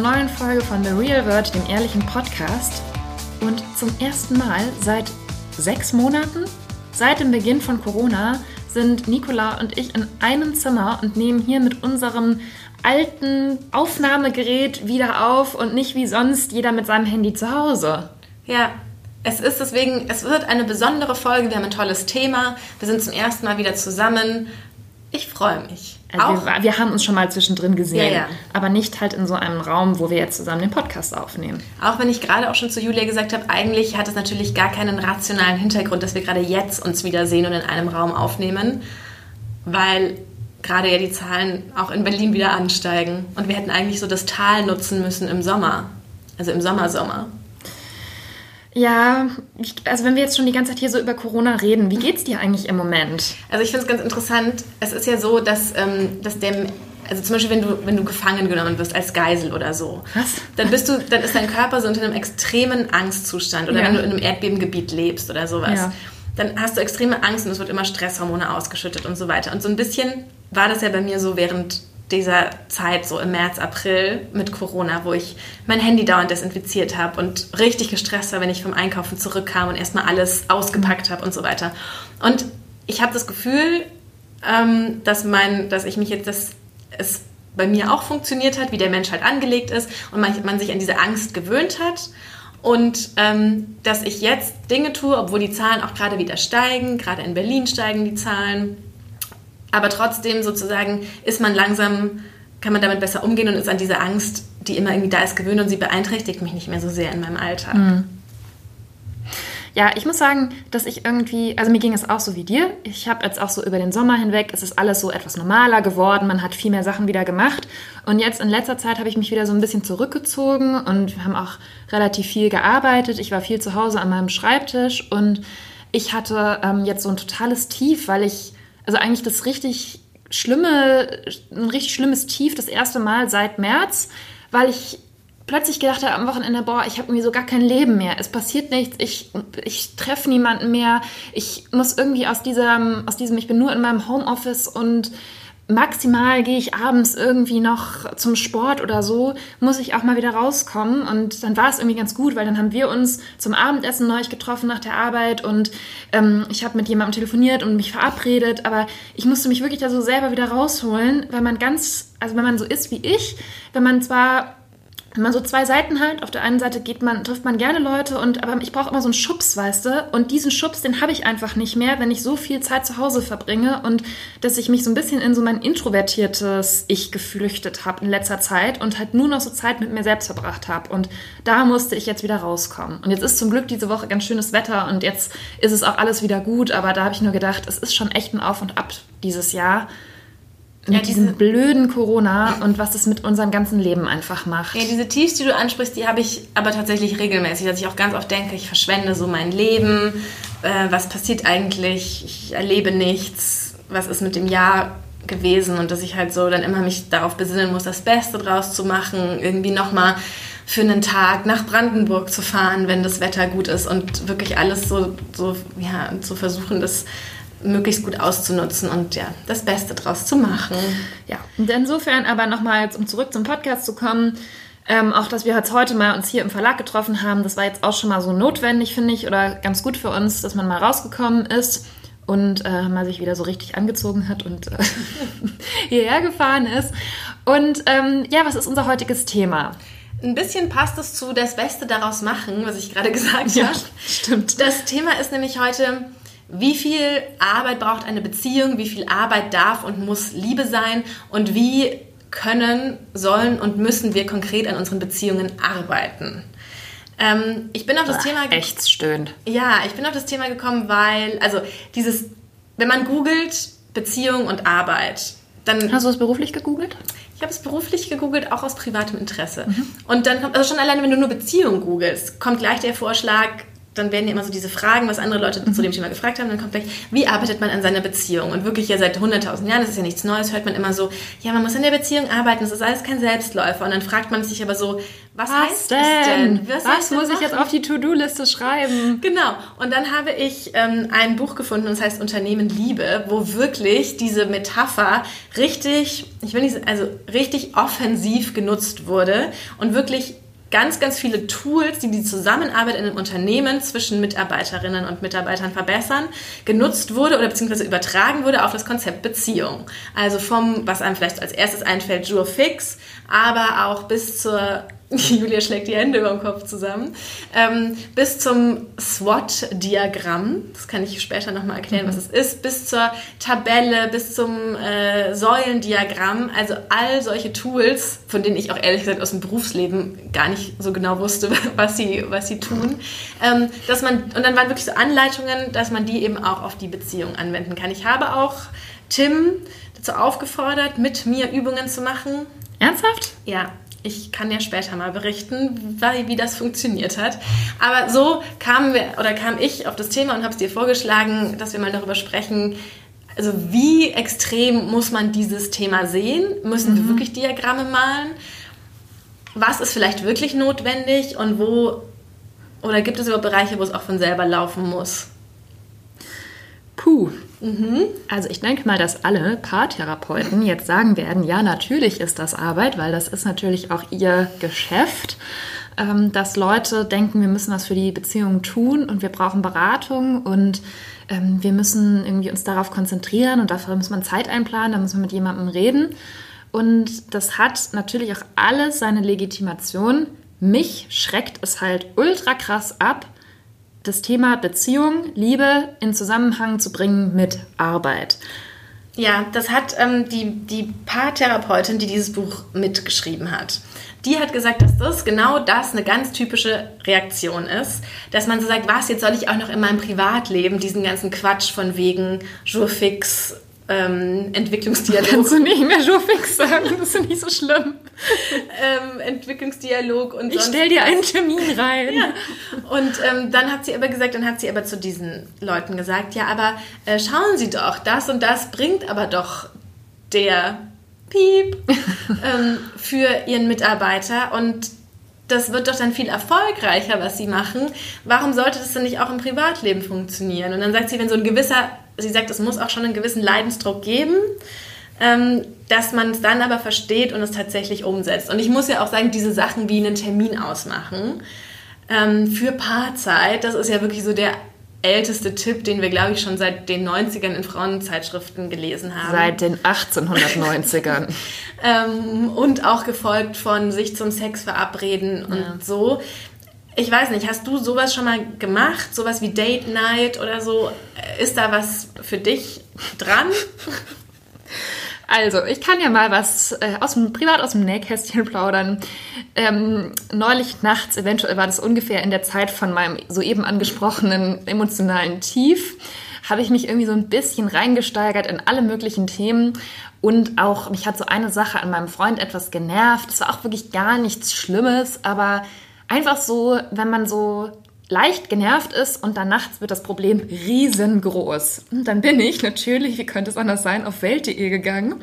einer neuen Folge von The Real World, dem ehrlichen Podcast. Und zum ersten Mal seit sechs Monaten, seit dem Beginn von Corona, sind Nicola und ich in einem Zimmer und nehmen hier mit unserem alten Aufnahmegerät wieder auf und nicht wie sonst jeder mit seinem Handy zu Hause. Ja, es ist deswegen, es wird eine besondere Folge. Wir haben ein tolles Thema. Wir sind zum ersten Mal wieder zusammen. Ich freue mich. Also wir, wir, haben uns schon mal zwischendrin gesehen, Ja, ja. aber nicht halt in so einem Raum, wo wir jetzt zusammen den Podcast aufnehmen. Auch wenn ich gerade auch schon zu Julia gesagt habe, eigentlich hat es natürlich gar keinen rationalen Hintergrund, dass wir gerade jetzt uns wiedersehen und in einem Raum aufnehmen, weil gerade ja die Zahlen auch in Berlin wieder ansteigen. Und wir hätten eigentlich so das Tal nutzen müssen im Sommer. Also im Sommer-Sommer. Ja, ich, also wenn wir jetzt schon die ganze Zeit hier so über Corona reden, wie geht's dir eigentlich im Moment? Also ich finde es ganz interessant. Es ist ja so, dass, ähm, dass der, also zum Beispiel wenn du, wenn du gefangen genommen wirst als Geisel oder so, Was? dann bist du, dann ist dein Körper so unter einem extremen Angstzustand oder Ja. wenn du in einem Erdbebengebiet lebst oder sowas. Ja. Dann hast du extreme Angst und es wird immer Stresshormone ausgeschüttet und so weiter. Und so ein bisschen war das ja bei mir so während dieser Zeit, so im März, April mit Corona, wo ich mein Handy dauernd desinfiziert habe und richtig gestresst war, wenn ich vom Einkaufen zurückkam und erstmal alles ausgepackt habe und so weiter. Und ich habe das Gefühl, ähm, dass, mein, dass ich mich jetzt, dass es bei mir auch funktioniert hat, wie der Mensch halt angelegt ist und man, man sich an diese Angst gewöhnt hat. Und ähm, dass ich jetzt Dinge tue, obwohl die Zahlen auch gerade wieder steigen, gerade in Berlin steigen die Zahlen. Aber trotzdem sozusagen ist man langsam, kann man damit besser umgehen und ist an diese Angst, die immer irgendwie da ist, gewöhnt und sie beeinträchtigt mich nicht mehr so sehr in meinem Alltag. Ja, ich muss sagen, dass ich irgendwie, also mir ging es auch so wie dir. Ich habe jetzt auch so über den Sommer hinweg, es ist alles so etwas normaler geworden, man hat viel mehr Sachen wieder gemacht. Und jetzt in letzter Zeit habe ich mich wieder so ein bisschen zurückgezogen und wir haben auch relativ viel gearbeitet. Ich war viel zu Hause an meinem Schreibtisch und ich hatte ähm, jetzt so ein totales Tief, weil ich, also eigentlich das richtig schlimme, ein richtig schlimmes Tief das erste Mal seit März, weil ich plötzlich gedacht habe am Wochenende, boah, ich habe irgendwie so gar kein Leben mehr. Es passiert nichts, ich, ich treffe niemanden mehr. Ich muss irgendwie aus diesem, aus diesem, ich bin nur in meinem Homeoffice und maximal gehe ich abends irgendwie noch zum Sport oder so, muss ich auch mal wieder rauskommen. Und dann war es irgendwie ganz gut, weil dann haben wir uns zum Abendessen neulich getroffen nach der Arbeit und ähm, ich habe mit jemandem telefoniert und mich verabredet, aber ich musste mich wirklich da so selber wieder rausholen, weil man ganz, also wenn man so ist wie ich, wenn man zwar wenn man so zwei Seiten hat, auf der einen Seite geht man, trifft man gerne Leute und aber ich brauche immer so einen Schubs, weißt du? Und diesen Schubs, den habe ich einfach nicht mehr, wenn ich so viel Zeit zu Hause verbringe und dass ich mich so ein bisschen in so mein introvertiertes Ich geflüchtet habe in letzter Zeit und halt nur noch so Zeit mit mir selbst verbracht habe. Und da musste ich jetzt wieder rauskommen. Und jetzt ist zum Glück diese Woche ganz schönes Wetter und jetzt ist es auch alles wieder gut, aber da habe ich nur gedacht, es ist schon echt ein Auf und Ab dieses Jahr. Mit Ja, diesem diese- blöden Corona und was es mit unserem ganzen Leben einfach macht. Ja, diese Tiefs, die du ansprichst, die habe ich aber tatsächlich regelmäßig, dass ich auch ganz oft denke, ich verschwende so mein Leben, äh, was passiert eigentlich, ich erlebe nichts, was ist mit dem Jahr gewesen? Und dass ich halt so dann immer mich darauf besinnen muss, das Beste draus zu machen, irgendwie nochmal für einen Tag nach Brandenburg zu fahren, wenn das Wetter gut ist und wirklich alles so, so ja, zu versuchen, das möglichst gut auszunutzen und ja, das Beste draus zu machen. Ja, und insofern aber nochmal, um zurück zum Podcast zu kommen, ähm, auch, dass wir jetzt heute mal uns hier im Verlag getroffen haben, das war jetzt auch schon mal so notwendig, finde ich, oder ganz gut für uns, dass man mal rausgekommen ist und äh, mal sich wieder so richtig angezogen hat und äh, hierher gefahren ist. Und ähm, ja, was ist unser heutiges Thema? Ein bisschen passt es zu das Beste daraus machen, was ich gerade gesagt Ja, habe. stimmt. Das Thema ist nämlich heute, wie viel Arbeit braucht eine Beziehung, wie viel Arbeit darf und muss Liebe sein und wie können, sollen und müssen wir konkret an unseren Beziehungen arbeiten. Ähm, ich bin auf das Thema ge- Echt stöhnt. ja, ich bin auf das Thema gekommen, weil, also dieses, wenn man googelt Beziehung und Arbeit, dann Hast du es beruflich gegoogelt? ich habe es beruflich gegoogelt, auch aus privatem Interesse. Und dann kommt, also schon alleine, wenn du nur Beziehung googelst, kommt gleich der Vorschlag, dann werden ja immer so diese Fragen, was andere Leute zu dem Thema gefragt haben, dann kommt gleich, wie arbeitet man an seiner Beziehung? Und wirklich ja seit 100.000 Jahren, das ist ja nichts Neues, hört man immer so, ja, man muss an der Beziehung arbeiten, das ist alles kein Selbstläufer. Und dann fragt man sich aber so, was, was heißt denn? das denn? Was, was muss ich jetzt auf die To-Do-Liste schreiben? Genau. Und dann habe ich ähm, ein Buch gefunden, das heißt Unternehmen Liebe, wo wirklich diese Metapher richtig, ich will nicht, also richtig offensiv genutzt wurde und wirklich ganz, ganz viele Tools, die die Zusammenarbeit in einem Unternehmen zwischen Mitarbeiterinnen und Mitarbeitern verbessern, genutzt wurde oder beziehungsweise übertragen wurde auf das Konzept Beziehung. Also vom, was einem vielleicht als erstes einfällt, Jure Fix, aber auch bis zur Julia schlägt die Hände über dem Kopf zusammen, ähm, bis zum SWOT-Diagramm, das kann ich später nochmal erklären, mhm. was es ist, bis zur Tabelle, bis zum äh, Säulendiagramm, also all solche Tools, von denen ich auch ehrlich gesagt aus dem Berufsleben gar nicht so genau wusste, was sie, was sie tun, ähm, dass man, und dann waren wirklich so Anleitungen, dass man die eben auch auf die Beziehung anwenden kann. Ich habe auch Tim dazu aufgefordert, mit mir Übungen zu machen. Ernsthaft? Ja, ich kann ja später mal berichten, wie, wie das funktioniert hat. Aber so kamen wir oder kam ich auf das Thema und habe es dir vorgeschlagen, dass wir mal darüber sprechen. Also wie extrem muss man dieses Thema sehen? Müssen mhm. wir wirklich Diagramme malen? Was ist vielleicht wirklich notwendig und wo oder gibt es überhaupt Bereiche, wo es auch von selber laufen muss? Puh. Mhm. Also ich denke mal, dass alle Paartherapeuten jetzt sagen werden, ja, natürlich ist das Arbeit, weil das ist natürlich auch ihr Geschäft, ähm, dass Leute denken, wir müssen was für die Beziehung tun und wir brauchen Beratung und ähm, wir müssen irgendwie uns darauf konzentrieren und dafür muss man Zeit einplanen, da muss man mit jemandem reden. Und das hat natürlich auch alles seine Legitimation. Mich schreckt es halt ultra krass ab, das Thema Beziehung, Liebe in Zusammenhang zu bringen mit Arbeit. Ja, das hat ähm, die, die Paartherapeutin, die dieses Buch mitgeschrieben hat. Die hat gesagt, dass das genau das eine ganz typische Reaktion ist, dass man so sagt, was, jetzt soll ich auch noch in meinem Privatleben diesen ganzen Quatsch von wegen Jour fix, ähm, Entwicklungsdialog. Kannst du nicht mehr Jourfix sagen, das ist nicht so schlimm. ähm, Entwicklungsdialog und Ich stell dir einen Termin rein. Ja. Und ähm, dann hat sie aber gesagt, dann hat sie aber zu diesen Leuten gesagt, ja, aber äh, schauen Sie doch, das und das bringt aber doch der Piep ähm, für Ihren Mitarbeiter und das wird doch dann viel erfolgreicher, was sie machen. Warum sollte das denn nicht auch im Privatleben funktionieren? Und dann sagt sie, wenn so ein gewisser sie sagt, es muss auch schon einen gewissen Leidensdruck geben, ähm, dass man es dann aber versteht und es tatsächlich umsetzt. Und ich muss ja auch sagen, diese Sachen wie einen Termin ausmachen ähm, für Paarzeit, das ist ja wirklich so der älteste Tipp, den wir, glaube ich, schon seit den 90ern in Frauenzeitschriften gelesen haben. Seit den 1890ern. ähm, und auch gefolgt von sich zum Sex verabreden und ja. so. Ich weiß nicht, hast du sowas schon mal gemacht? Sowas wie Date Night oder so? Ist da was für dich dran? Also, ich kann ja mal was äh, aus dem, privat aus dem Nähkästchen plaudern. Ähm, neulich nachts, eventuell war das ungefähr in der Zeit von meinem soeben angesprochenen emotionalen Tief, habe ich mich irgendwie so ein bisschen reingesteigert in alle möglichen Themen. Und auch, mich hat so eine Sache an meinem Freund etwas genervt. Es war auch wirklich gar nichts Schlimmes, aber einfach so, wenn man so leicht genervt ist und dann nachts wird das Problem riesengroß. Und dann bin ich natürlich, wie könnte es anders sein, auf Welt.de gegangen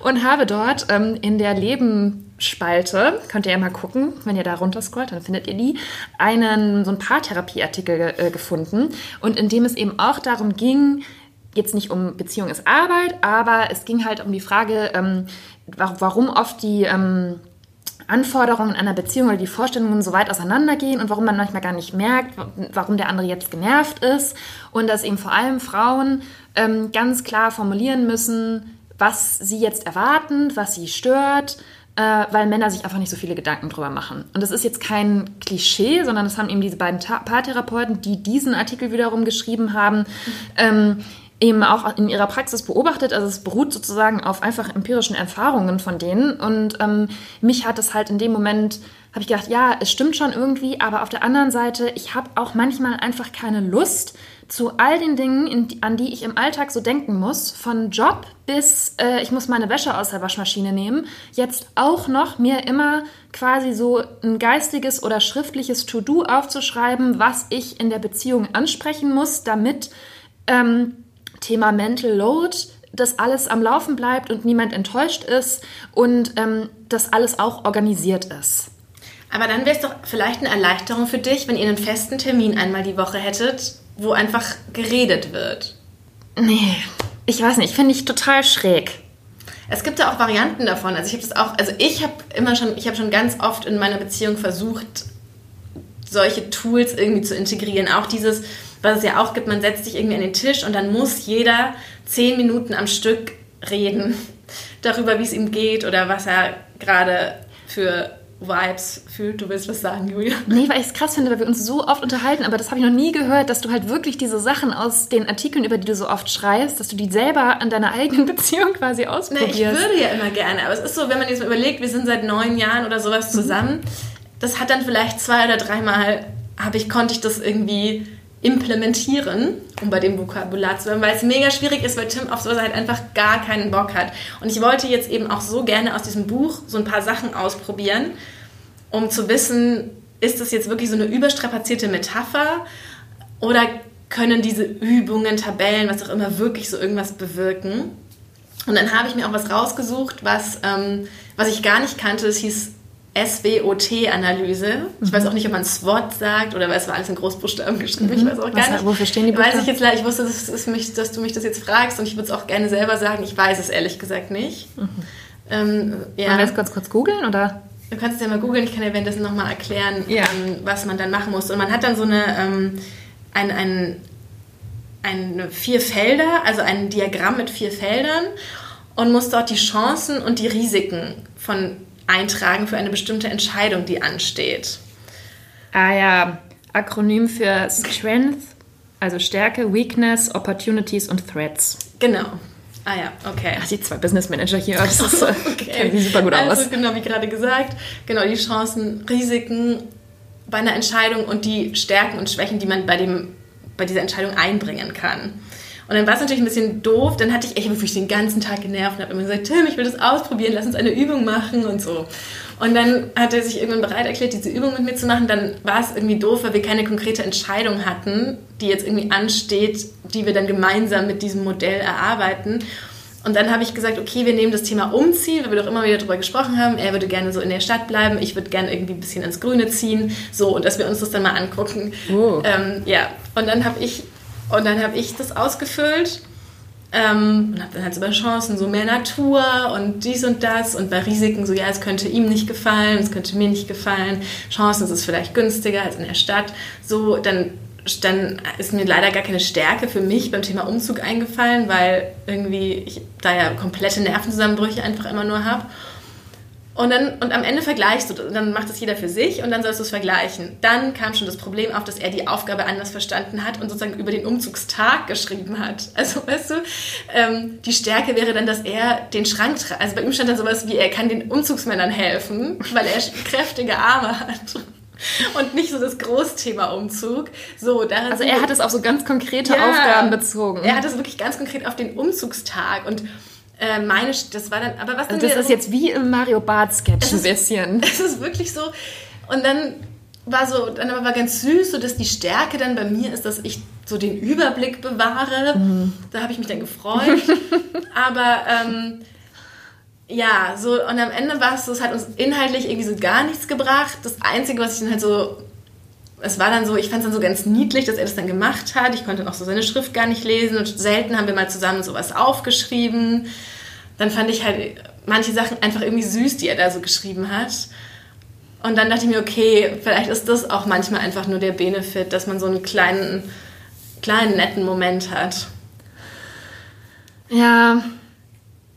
und habe dort ähm, in der Lebensspalte, könnt ihr ja mal gucken, wenn ihr da runter scrollt, dann findet ihr die, einen so ein Paartherapieartikel äh, gefunden und in dem es eben auch darum ging, jetzt nicht um Beziehung ist Arbeit, aber es ging halt um die Frage, ähm, warum oft die ähm, Anforderungen einer Beziehung oder die Vorstellungen so weit auseinandergehen und warum man manchmal gar nicht merkt, warum der andere jetzt genervt ist und dass eben vor allem Frauen ähm, ganz klar formulieren müssen, was sie jetzt erwarten, was sie stört, äh, weil Männer sich einfach nicht so viele Gedanken drüber machen. Und das ist jetzt kein Klischee, sondern das haben eben diese beiden Paartherapeuten, die diesen Artikel wiederum geschrieben haben, mhm. ähm, eben auch in ihrer Praxis beobachtet. Also es beruht sozusagen auf einfach empirischen Erfahrungen von denen. Und ähm, mich hat es halt in dem Moment, habe ich gedacht, ja, es stimmt schon irgendwie, aber auf der anderen Seite, ich habe auch manchmal einfach keine Lust, zu all den Dingen, in, an die ich im Alltag so denken muss, von Job bis äh, ich muss meine Wäsche aus der Waschmaschine nehmen, jetzt auch noch mir immer quasi so ein geistiges oder schriftliches To-Do aufzuschreiben, was ich in der Beziehung ansprechen muss, damit ähm, Thema Mental Load dass alles am Laufen bleibt und niemand enttäuscht ist und ähm, dass alles auch organisiert ist. Aber dann wäre es doch vielleicht eine Erleichterung für dich, wenn ihr einen festen Termin einmal die Woche hättet, wo einfach geredet wird. Nee, ich weiß nicht, finde ich total schräg. Es gibt ja auch Varianten davon. Also ich habe das auch, also ich habe immer schon, ich habe schon ganz oft in meiner Beziehung versucht, solche Tools irgendwie zu integrieren. Auch dieses, was es ja auch gibt, man setzt sich irgendwie an den Tisch und dann muss jeder zehn Minuten am Stück reden darüber, wie es ihm geht oder was er gerade für Vibes fühlt. Du willst was sagen, Julia? Nee, weil ich es krass finde, weil wir uns so oft unterhalten, aber das habe ich noch nie gehört, dass du halt wirklich diese Sachen aus den Artikeln, über die du so oft schreibst, dass du die selber an deiner eigenen Beziehung quasi ausprobierst. Na, ich würde ja immer gerne, aber es ist so, wenn man jetzt mal überlegt, wir sind seit neun Jahren oder sowas zusammen, mhm. das hat dann vielleicht zwei oder dreimal, habe ich, konnte ich das irgendwie implementieren, um bei dem Vokabular zu bleiben, weil es mega schwierig ist, weil Tim auf sowas halt einfach gar keinen Bock hat. Und ich wollte jetzt eben auch so gerne aus diesem Buch so ein paar Sachen ausprobieren, um zu wissen, ist das jetzt wirklich so eine überstrapazierte Metapher oder können diese Übungen, Tabellen, was auch immer, wirklich so irgendwas bewirken? Und dann habe ich mir auch was rausgesucht, was, ähm, was ich gar nicht kannte. Es hieß SWOT-Analyse. Ich weiß auch nicht, ob man SWOT sagt oder weil es war alles in Großbuchstaben geschrieben. Ich mhm. weiß auch gar Was, nicht. Wofür stehen die Buchstaben? Weiß ich jetzt Ich wusste, dass, mich, dass, du mich das jetzt fragst und ich würde es auch gerne selber sagen. Ich weiß es ehrlich gesagt nicht. Mhm. Ähm, ja. Wollen wir das kurz, kurz googeln oder? Du kannst es ja mal googeln. Ich kann ja währenddessen nochmal erklären, ja. ähm, was man dann machen muss. Und man hat dann so eine, ähm, ein, ein, ein vier Felder, also ein Diagramm mit vier Feldern und muss dort die Chancen und die Risiken von eintragen für eine bestimmte Entscheidung, die ansteht. Ah ja, Akronym für Strength, also Stärke, Weakness, Opportunities und Threats. Genau. Ah ja, okay. Ach, die zwei Business Manager hier, das ist, äh, okay. sieht super gut also, aus. Genau, wie gerade gesagt, genau die Chancen, Risiken bei einer Entscheidung und die Stärken und Schwächen, die man bei, dem, bei dieser Entscheidung einbringen kann. Und dann war es natürlich ein bisschen doof. Dann hatte ich echt wirklich den ganzen Tag genervt und habe immer gesagt, Tim, ich will das ausprobieren, lass uns eine Übung machen und so. Und dann hat er sich irgendwann bereit erklärt, diese Übung mit mir zu machen. Dann war es irgendwie doof, weil wir keine konkrete Entscheidung hatten, die jetzt irgendwie ansteht, die wir dann gemeinsam mit diesem Modell erarbeiten. Und dann habe ich gesagt, okay, wir nehmen das Thema Umziehen, weil wir doch immer wieder darüber gesprochen haben. Er würde gerne so in der Stadt bleiben, ich würde gerne irgendwie ein bisschen ins Grüne ziehen. So, und dass wir uns das dann mal angucken. Oh. Ähm, ja, und dann habe ich und dann habe ich das ausgefüllt ähm, und habe dann halt so bei Chancen so mehr Natur und dies und das und bei Risiken so, ja, es könnte ihm nicht gefallen, es könnte mir nicht gefallen. Chancen ist es vielleicht günstiger als in der Stadt. So, dann, dann ist mir leider gar keine Stärke für mich beim Thema Umzug eingefallen, weil irgendwie ich da ja komplette Nervenzusammenbrüche einfach immer nur habe. Und, dann, und am Ende vergleichst du, dann macht es jeder für sich und dann sollst du es vergleichen. Dann kam schon das Problem auf, dass er die Aufgabe anders verstanden hat und sozusagen über den Umzugstag geschrieben hat. Also, weißt du, ähm, die Stärke wäre dann, dass er den Schrank, also bei ihm stand dann sowas wie, er kann den Umzugsmännern helfen, weil er kräftige Arme hat. Und nicht so das Großthema Umzug. So, also er hat es auf so ganz konkrete ja, Aufgaben bezogen. Er hat es wirklich ganz konkret auf den Umzugstag und äh, meine, das war dann, aber was also Das ist jetzt wie im Mario Bart Sketch ein bisschen. Es ist wirklich so. Und dann war so, dann aber war ganz süß, so dass die Stärke dann bei mir ist, dass ich so den Überblick bewahre. Mhm. Da habe ich mich dann gefreut. aber ähm, ja, so und am Ende war es so, es hat uns inhaltlich irgendwie so gar nichts gebracht. Das Einzige, was ich dann halt so es war dann so, ich fand es dann so ganz niedlich, dass er das dann gemacht hat. Ich konnte noch so seine Schrift gar nicht lesen und selten haben wir mal zusammen sowas aufgeschrieben. Dann fand ich halt manche Sachen einfach irgendwie süß, die er da so geschrieben hat. Und dann dachte ich mir, okay, vielleicht ist das auch manchmal einfach nur der Benefit, dass man so einen kleinen, kleinen netten Moment hat. Ja.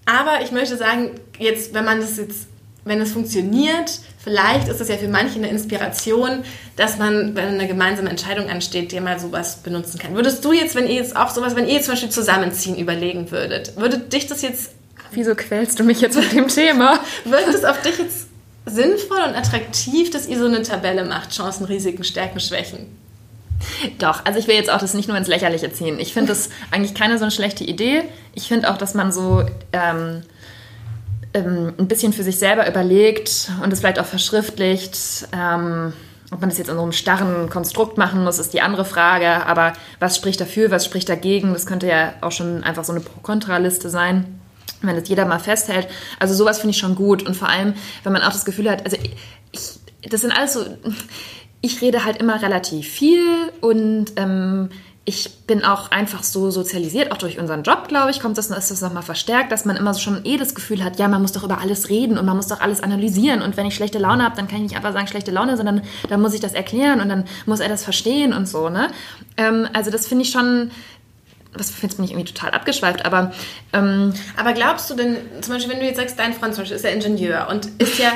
Aber ich möchte sagen, jetzt, wenn man das jetzt, wenn es funktioniert, Vielleicht ist es ja für manche eine Inspiration, dass man, wenn eine gemeinsame Entscheidung ansteht, dir mal sowas benutzen kann. Würdest du jetzt, wenn ihr jetzt auch sowas, wenn ihr zum Beispiel zusammenziehen überlegen würdet, würde dich das jetzt. Wieso quälst du mich jetzt mit dem Thema? Würde es auf dich jetzt sinnvoll und attraktiv, dass ihr so eine Tabelle macht? Chancen, Risiken, Stärken, Schwächen? Doch, also ich will jetzt auch das nicht nur ins Lächerliche ziehen. Ich finde das eigentlich keine so eine schlechte Idee. Ich finde auch, dass man so ähm, ähm, ein bisschen für sich selber überlegt und es vielleicht auch verschriftlicht. Ähm, ob man das jetzt in so einem starren Konstrukt machen muss, ist die andere Frage. Aber was spricht dafür, was spricht dagegen? Das könnte ja auch schon einfach so eine Pro-Kontra-Liste sein, wenn das jeder mal festhält. Also sowas finde ich schon gut. Und vor allem, wenn man auch das Gefühl hat, also ich, das sind alles so, ich rede halt immer relativ viel und ähm, ich bin auch einfach so sozialisiert, auch durch unseren Job, glaube ich, kommt das, ist das nochmal verstärkt, dass man immer schon eh das Gefühl hat, ja, man muss doch über alles reden und man muss doch alles analysieren und wenn ich schlechte Laune habe, dann kann ich nicht einfach sagen schlechte Laune, sondern dann muss ich das erklären und dann muss er das verstehen und so, ne? Ähm, also das finde ich schon was jetzt bin ich irgendwie total abgeschweift, aber. Ähm, aber glaubst du denn, zum Beispiel, wenn du jetzt sagst, dein Freund zum Beispiel ist ja Ingenieur und ist ja,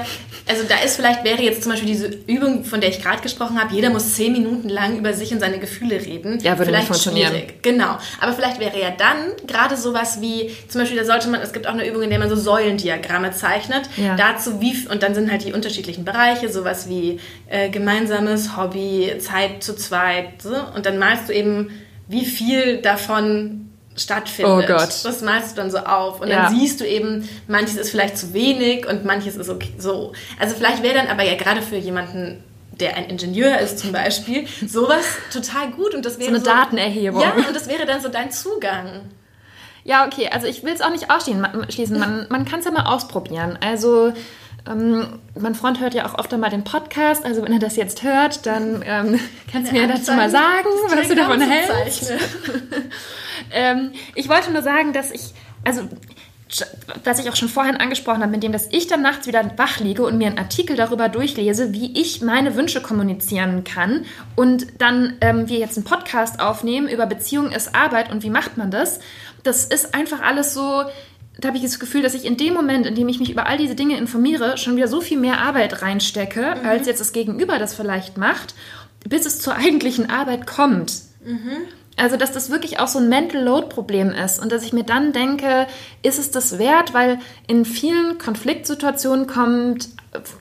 also da ist vielleicht, wäre jetzt zum Beispiel diese Übung, von der ich gerade gesprochen habe, jeder muss zehn Minuten lang über sich und seine Gefühle reden. Ja, würde vielleicht nicht funktionieren. Schwierig. Genau. Aber vielleicht wäre ja dann gerade sowas wie, zum Beispiel, da sollte man, es gibt auch eine Übung, in der man so Säulendiagramme zeichnet. Ja. Dazu wie, und dann sind halt die unterschiedlichen Bereiche, sowas wie äh, gemeinsames Hobby, Zeit zu zweit, so, und dann malst du eben wie viel davon stattfindet. Oh Gott. Das malst du dann so auf. Und Ja. dann siehst du eben, manches ist vielleicht zu wenig und manches ist okay, so. Also vielleicht wäre dann aber ja gerade für jemanden, der ein Ingenieur ist zum Beispiel, sowas total gut. Und das wäre eine Datenerhebung. Ja, und das wäre dann so dein Zugang. Ja, okay, also ich will es auch nicht ausschließen. Man, schließen. man, man kann es ja mal ausprobieren. Also ähm, mein Freund hört ja auch öfter mal den Podcast, also wenn er das jetzt hört, dann ähm, kannst du mir dazu mal sagen, was du davon hältst. Ähm, ich wollte nur sagen, dass ich, also was ich auch schon vorhin angesprochen habe, mit dem, dass ich dann nachts wieder wach liege und mir einen Artikel darüber durchlese, wie ich meine Wünsche kommunizieren kann und dann ähm, wir jetzt einen Podcast aufnehmen über Beziehung ist Arbeit und wie macht man das. Das ist einfach alles so, da habe ich das Gefühl, dass ich in dem Moment, in dem ich mich über all diese Dinge informiere, schon wieder so viel mehr Arbeit reinstecke, als jetzt das Gegenüber das vielleicht macht, bis es zur eigentlichen Arbeit kommt. Also, dass das wirklich auch so ein Mental Load Problem ist und dass ich mir dann denke, ist es das wert, weil in vielen Konfliktsituationen kommt,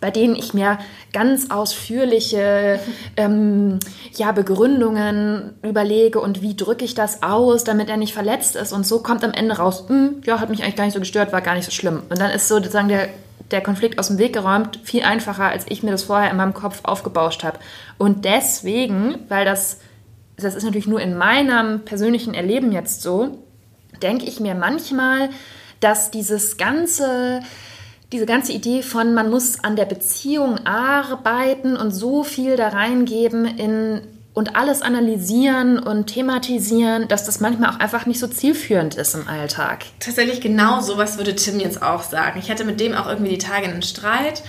bei denen ich mir ganz ausführliche ähm, ja, Begründungen überlege und wie drücke ich das aus, damit er nicht verletzt ist und so kommt am Ende raus, "Hm, ja, hat mich eigentlich gar nicht so gestört, war gar nicht so schlimm. Und dann ist so sozusagen der, der Konflikt aus dem Weg geräumt, viel einfacher, als ich mir das vorher in meinem Kopf aufgebauscht habe. Und deswegen, weil das das ist natürlich nur in meinem persönlichen Erleben jetzt so, denke ich mir manchmal, dass dieses ganze, diese ganze Idee von, man muss an der Beziehung arbeiten und so viel da reingeben in und alles analysieren und thematisieren, dass das manchmal auch einfach nicht so zielführend ist im Alltag. Tatsächlich genau sowas würde Tim jetzt auch sagen. Ich hatte mit dem auch irgendwie die Tage einen Streit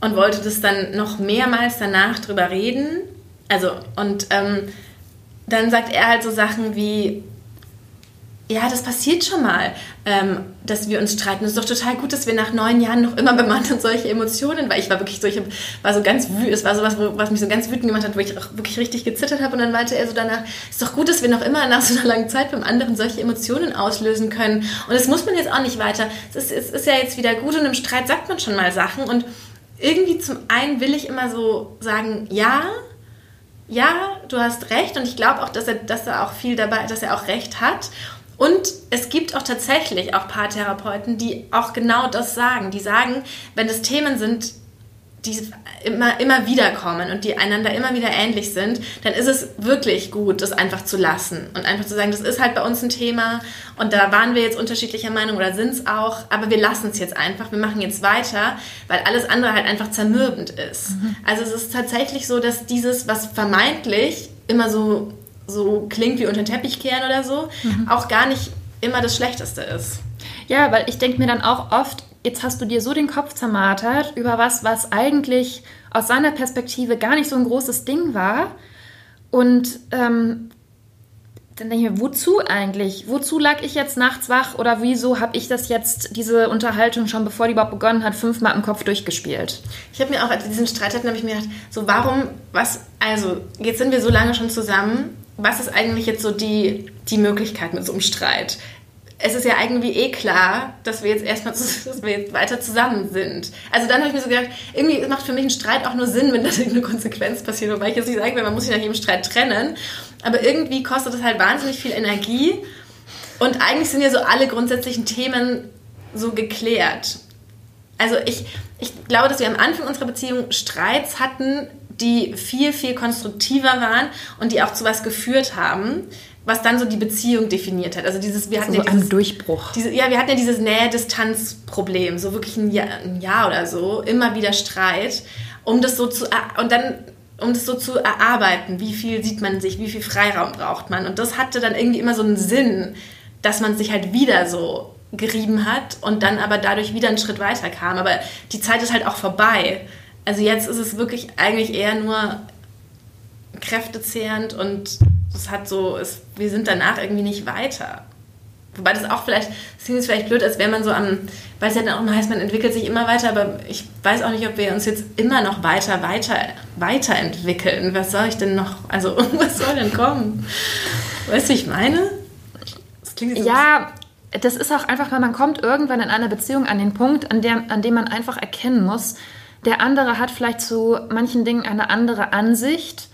und wollte das dann noch mehrmals danach drüber reden. Also, und ähm, dann sagt er halt so Sachen wie, ja, das passiert schon mal, ähm, dass wir uns streiten. Es ist doch total gut, dass wir nach neun Jahren noch immer bemannt und solche Emotionen, weil ich war wirklich so, ich war so ganz wütend, es war sowas, was mich so ganz wütend gemacht hat, wo ich auch wirklich richtig gezittert habe und dann meinte er so danach, ist doch gut, dass wir noch immer nach so einer langen Zeit beim anderen solche Emotionen auslösen können und das muss man jetzt auch nicht weiter. Es ist, es ist ja jetzt wieder gut und im Streit sagt man schon mal Sachen und irgendwie zum einen will ich immer so sagen, ja, ja, du hast recht und ich glaube auch, dass er, dass er auch viel dabei, dass er auch recht hat. Und es gibt auch tatsächlich auch Paartherapeuten, die auch genau das sagen. Die sagen, wenn es Themen sind, die immer, immer wieder kommen und die einander immer wieder ähnlich sind, dann ist es wirklich gut, das einfach zu lassen und einfach zu sagen, das ist halt bei uns ein Thema und da waren wir jetzt unterschiedlicher Meinung oder sind es auch, aber wir lassen es jetzt einfach, wir machen jetzt weiter, weil alles andere halt einfach zermürbend ist. Also es ist tatsächlich so, dass dieses, was vermeintlich immer so, so klingt wie unter den Teppich kehren oder so, auch gar nicht immer das Schlechteste ist. Ja, weil ich denke mir dann auch oft, jetzt hast du dir so den Kopf zermartert über was, was eigentlich aus seiner Perspektive gar nicht so ein großes Ding war. Und ähm, dann denke ich mir, wozu eigentlich? Wozu lag ich jetzt nachts wach oder wieso habe ich das jetzt, diese Unterhaltung schon bevor die überhaupt begonnen hat, fünfmal im Kopf durchgespielt? Ich habe mir auch, als wir diesen Streit hatten, habe ich mir gedacht, so warum, was, also jetzt sind wir so lange schon zusammen, was ist eigentlich jetzt so die, die Möglichkeit mit so einem Streit? Es ist ja irgendwie eh klar, dass wir jetzt erstmal, dass wir jetzt weiter zusammen sind. Also dann habe ich mir so gedacht, irgendwie macht für mich ein Streit auch nur Sinn, wenn da irgendeine Konsequenz passiert. Wobei ich jetzt nicht sagen will, man muss sich nach jedem Streit trennen. Aber irgendwie kostet das halt wahnsinnig viel Energie. Und eigentlich sind ja so alle grundsätzlichen Themen so geklärt. Also ich, ich glaube, dass wir am Anfang unserer Beziehung Streits hatten, die viel, viel konstruktiver waren und die auch zu was geführt haben, was dann so die Beziehung definiert hat. Also dieses, wir hatten so ja dieses, Durchbruch. Diese, ja, wir hatten ja dieses Nähe-Distanz-Problem, so wirklich ein Jahr, ein Jahr oder so, immer wieder Streit, um das so zu, und dann um das so zu erarbeiten, wie viel sieht man sich, wie viel Freiraum braucht man. Und das hatte dann irgendwie immer so einen Sinn, dass man sich halt wieder so gerieben hat und dann aber dadurch wieder einen Schritt weiter kam. Aber die Zeit ist halt auch vorbei. Also jetzt ist es wirklich eigentlich eher nur kräftezehrend und es hat so, es, wir sind danach irgendwie nicht weiter. Wobei das auch vielleicht, das klingt jetzt vielleicht blöd, als wäre man so am, weil es ja dann auch immer heißt, man entwickelt sich immer weiter, aber ich weiß auch nicht, ob wir uns jetzt immer noch weiter, weiter, weiterentwickeln. Was soll ich denn noch, also was soll denn kommen? Weißt du, ich meine? Das klingt jetzt ja, das ist auch einfach, weil man kommt irgendwann in einer Beziehung an den Punkt, an, der, an dem man einfach erkennen muss, der andere hat vielleicht zu manchen Dingen eine andere Ansicht.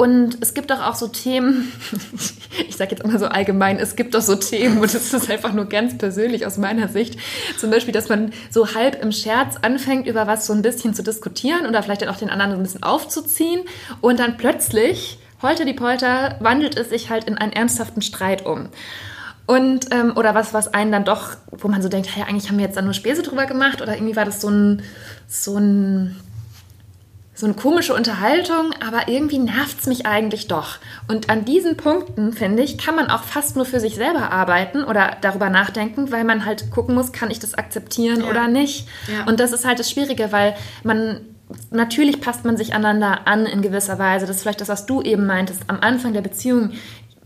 Und es gibt doch auch so Themen, ich sage jetzt immer so allgemein, es gibt doch so Themen und es ist einfach nur ganz persönlich aus meiner Sicht. Zum Beispiel, dass man so halb im Scherz anfängt, über was so ein bisschen zu diskutieren oder vielleicht dann auch den anderen so ein bisschen aufzuziehen und dann plötzlich, holter die Polter, wandelt es sich halt in einen ernsthaften Streit um. Und, ähm, oder was, was einen dann doch, wo man so denkt, hey, eigentlich haben wir jetzt da nur Späße drüber gemacht oder irgendwie war das so ein, so ein, so eine komische Unterhaltung, aber irgendwie nervt es mich eigentlich doch. Und an diesen Punkten, finde ich, kann man auch fast nur für sich selber arbeiten oder darüber nachdenken, weil man halt gucken muss, kann ich das akzeptieren ja. oder nicht. Ja. Und das ist halt das Schwierige, weil man natürlich passt man sich aneinander an in gewisser Weise. Das ist vielleicht das, was du eben meintest. Am Anfang der Beziehung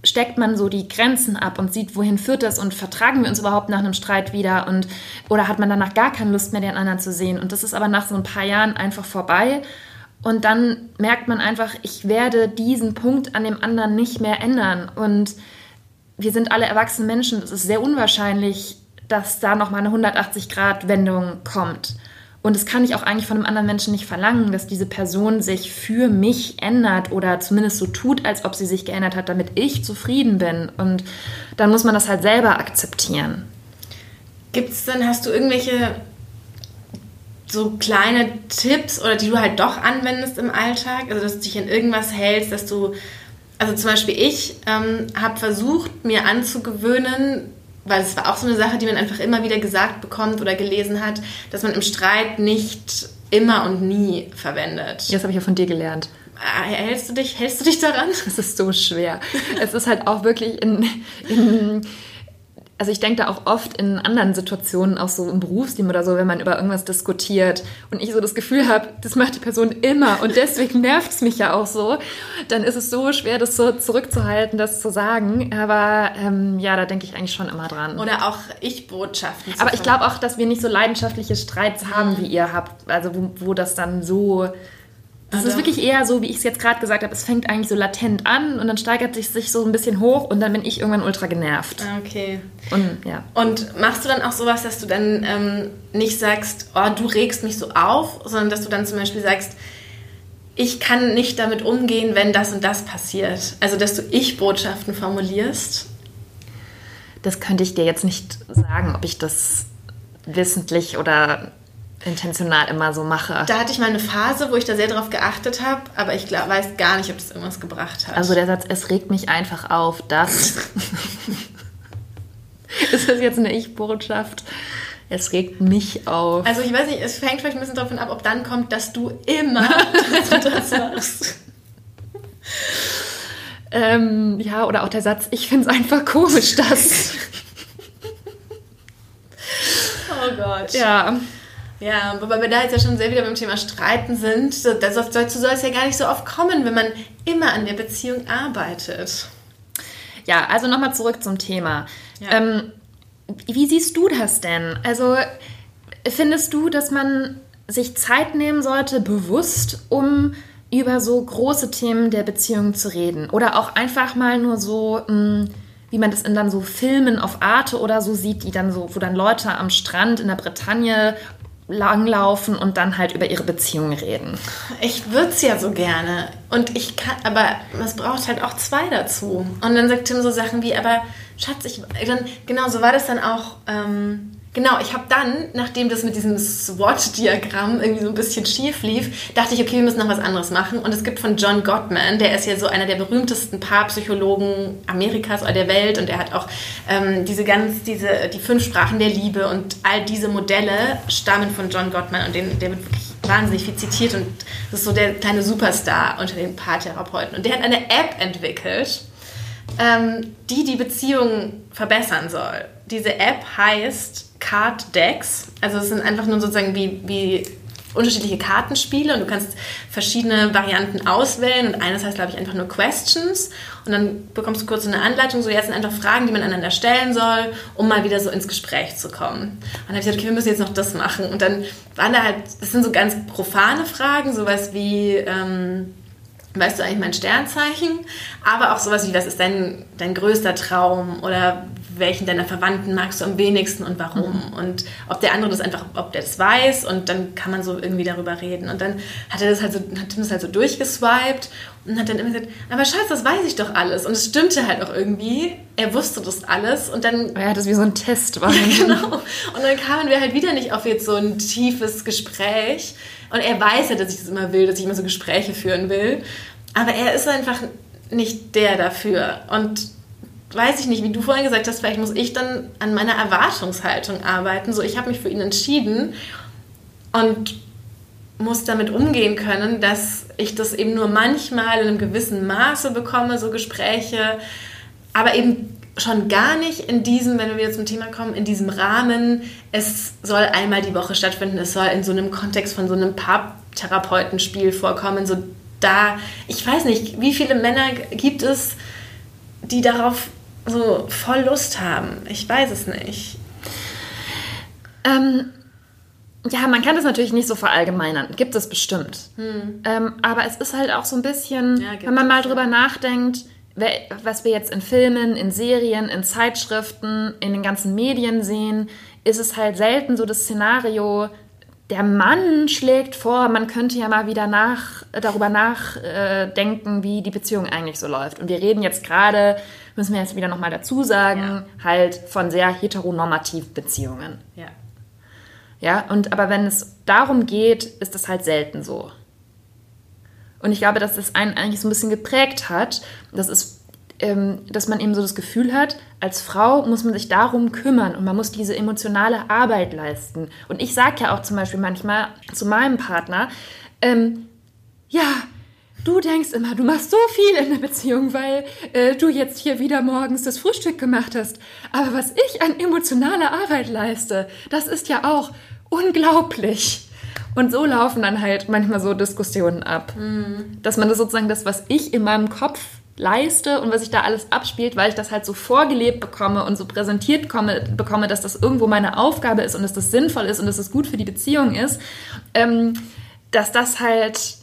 steckt man so die Grenzen ab und sieht, wohin führt das und vertragen wir uns überhaupt nach einem Streit wieder und oder hat man danach gar keine Lust mehr, den anderen zu sehen. Und das ist aber nach so ein paar Jahren einfach vorbei. Und dann merkt man einfach, ich werde diesen Punkt an dem anderen nicht mehr ändern. Und wir sind alle erwachsene Menschen. Es ist sehr unwahrscheinlich, dass da nochmal eine 180-Grad-Wendung kommt. Und das kann ich auch eigentlich von einem anderen Menschen nicht verlangen, dass diese Person sich für mich ändert oder zumindest so tut, als ob sie sich geändert hat, damit ich zufrieden bin. Und dann muss man das halt selber akzeptieren. Gibt es denn, hast du irgendwelche so kleine Tipps oder die du halt doch anwendest im Alltag? Also, dass du dich in irgendwas hältst, dass du, also zum Beispiel ich ähm, habe versucht, mir anzugewöhnen, weil es war auch so eine Sache, die man einfach immer wieder gesagt bekommt oder gelesen hat, dass man im Streit nicht immer und nie verwendet. Das habe ich ja von dir gelernt. Ah, hältst du dich, hältst du dich daran? Es ist so schwer. es ist halt auch wirklich in, in also ich denke da auch oft in anderen Situationen, auch so im Berufsteam oder so, wenn man über irgendwas diskutiert und ich so das Gefühl habe, das macht die Person immer und deswegen nervt es mich ja auch so, dann ist es so schwer, das so zurückzuhalten, das zu sagen. Aber ähm, ja, da denke ich eigentlich schon immer dran. Oder auch Ich-Botschaften. Aber ich glaube auch, dass wir nicht so leidenschaftliche Streits haben, mhm. wie ihr habt, also wo, wo das dann so das ist wirklich eher so, wie ich es jetzt gerade gesagt habe. Es fängt eigentlich so latent an und dann steigert es sich so ein bisschen hoch und dann bin ich irgendwann ultra genervt. Ah, okay. Und ja. Und machst du dann auch sowas, dass du dann ähm, nicht sagst, oh, du regst mich so auf, sondern dass du dann zum Beispiel sagst, ich kann nicht damit umgehen, wenn das und das passiert. Also, dass du Ich-Botschaften formulierst. Das könnte ich dir jetzt nicht sagen, ob ich das wissentlich oder intentional immer so mache. Da hatte ich mal eine Phase, wo ich da sehr drauf geachtet habe, aber ich glaub, weiß gar nicht, ob das irgendwas gebracht hat. Also der Satz, es regt mich einfach auf, dass. ist das jetzt eine Ich-Botschaft? Es regt mich auf. Also ich weiß nicht, es fängt vielleicht ein bisschen davon ab, ob dann kommt, dass du immer dass du das machst. ähm, ja, oder auch der Satz, ich finde es einfach komisch, dass. oh Gott. Ja. Ja, wobei wir da jetzt ja schon sehr wieder beim Thema Streiten sind. Dazu soll es ja gar nicht so oft kommen, wenn man immer an der Beziehung arbeitet. Ja, also nochmal zurück zum Thema. Ja. Ähm, wie siehst du das denn? Also findest du, dass man sich Zeit nehmen sollte, bewusst, um über so große Themen der Beziehung zu reden? Oder auch einfach mal nur so, mh, hm, wie man das in dann so Filmen auf Arte oder so sieht, die dann so, wo dann Leute am Strand in der Bretagne langlaufen und dann halt über ihre Beziehungen reden. Ich würde es ja so gerne. Und ich kann, aber es braucht halt auch zwei dazu. Und dann sagt Tim so Sachen wie, aber Schatz, ich, dann, genau, so war das dann auch. Ähm, Genau, ich habe dann, nachdem das mit diesem SWOT-Diagramm irgendwie so ein bisschen schief lief, dachte ich, okay, wir müssen noch was anderes machen. Und es gibt von John Gottman, der ist ja so einer der berühmtesten Paarpsychologen Amerikas oder der Welt und er hat auch ähm, diese ganz, diese, die fünf Sprachen der Liebe und all diese Modelle stammen von John Gottman und den, der wird wirklich wahnsinnig viel zitiert und das ist so der kleine Superstar unter den Paartherapeuten. Und der hat eine App entwickelt, ähm, die die Beziehung verbessern soll. Diese App heißt Card Decks. Also es sind einfach nur sozusagen wie, wie unterschiedliche Kartenspiele und du kannst verschiedene Varianten auswählen und eines heißt, glaube ich, einfach nur Questions und dann bekommst du kurz eine Anleitung, so jetzt sind einfach Fragen, die man einander stellen soll, um mal wieder so ins Gespräch zu kommen. Und dann habe ich gesagt, okay, wir müssen jetzt noch das machen und dann waren da halt, das sind so ganz profane Fragen, sowas wie, ähm, weißt du eigentlich mein Sternzeichen, aber auch sowas wie, was ist dein, dein größter Traum oder welchen deiner Verwandten magst du am wenigsten und warum. Mhm. Und ob der andere das einfach, ob der das weiß und dann kann man so irgendwie darüber reden. Und dann hat er das halt so, hat Tim das halt so durchgeswiped und hat dann immer gesagt, aber Schatz, das weiß ich doch alles. Und es stimmte halt auch irgendwie. Er wusste das alles und dann... Ja, das wie so ein Test war. genau. Und dann kamen wir halt wieder nicht auf jetzt so ein tiefes Gespräch. Und er weiß ja, dass ich das immer will, dass ich immer so Gespräche führen will. Aber er ist einfach nicht der dafür. Und weiß ich nicht, wie du vorhin gesagt hast, vielleicht muss ich dann an meiner Erwartungshaltung arbeiten. So, ich habe mich für ihn entschieden und muss damit umgehen können, dass ich das eben nur manchmal in einem gewissen Maße bekomme, so Gespräche, aber eben schon gar nicht in diesem, wenn wir wieder zum Thema kommen, in diesem Rahmen, es soll einmal die Woche stattfinden, es soll in so einem Kontext von so einem Paartherapeutenspiel vorkommen, so da, ich weiß nicht, wie viele Männer gibt es, die darauf so voll Lust haben. Ich weiß es nicht. Ähm, ja, man kann das natürlich nicht so verallgemeinern. Gibt es bestimmt. Hm. Ähm, aber es ist halt auch so ein bisschen, ja, wenn man mal drüber ja. nachdenkt, was wir jetzt in Filmen, in Serien, in Zeitschriften, in den ganzen Medien sehen, ist es halt selten so das Szenario, der Mann schlägt vor, man könnte ja mal wieder nach, darüber nachdenken, wie die Beziehung eigentlich so läuft. Und wir reden jetzt gerade, müssen wir jetzt wieder nochmal dazu sagen, ja. halt von sehr heteronormativ Beziehungen. Ja. Ja, und aber wenn es darum geht, ist das halt selten so. Und ich glaube, dass das einen eigentlich so ein bisschen geprägt hat. Das ist ähm, dass man eben so das Gefühl hat, als Frau muss man sich darum kümmern und man muss diese emotionale Arbeit leisten. Und ich sage ja auch zum Beispiel manchmal zu meinem Partner, ähm, ja, du denkst immer, du machst so viel in der Beziehung, weil äh, du jetzt hier wieder morgens das Frühstück gemacht hast. Aber was ich an emotionaler Arbeit leiste, das ist ja auch unglaublich. Und so laufen dann halt manchmal so Diskussionen ab. Mhm. Dass man das sozusagen das, was ich in meinem Kopf leiste und was sich da alles abspielt, weil ich das halt so vorgelebt bekomme und so präsentiert komme, bekomme, dass das irgendwo meine Aufgabe ist und dass das sinnvoll ist und dass es das gut für die Beziehung ist, ähm, dass das halt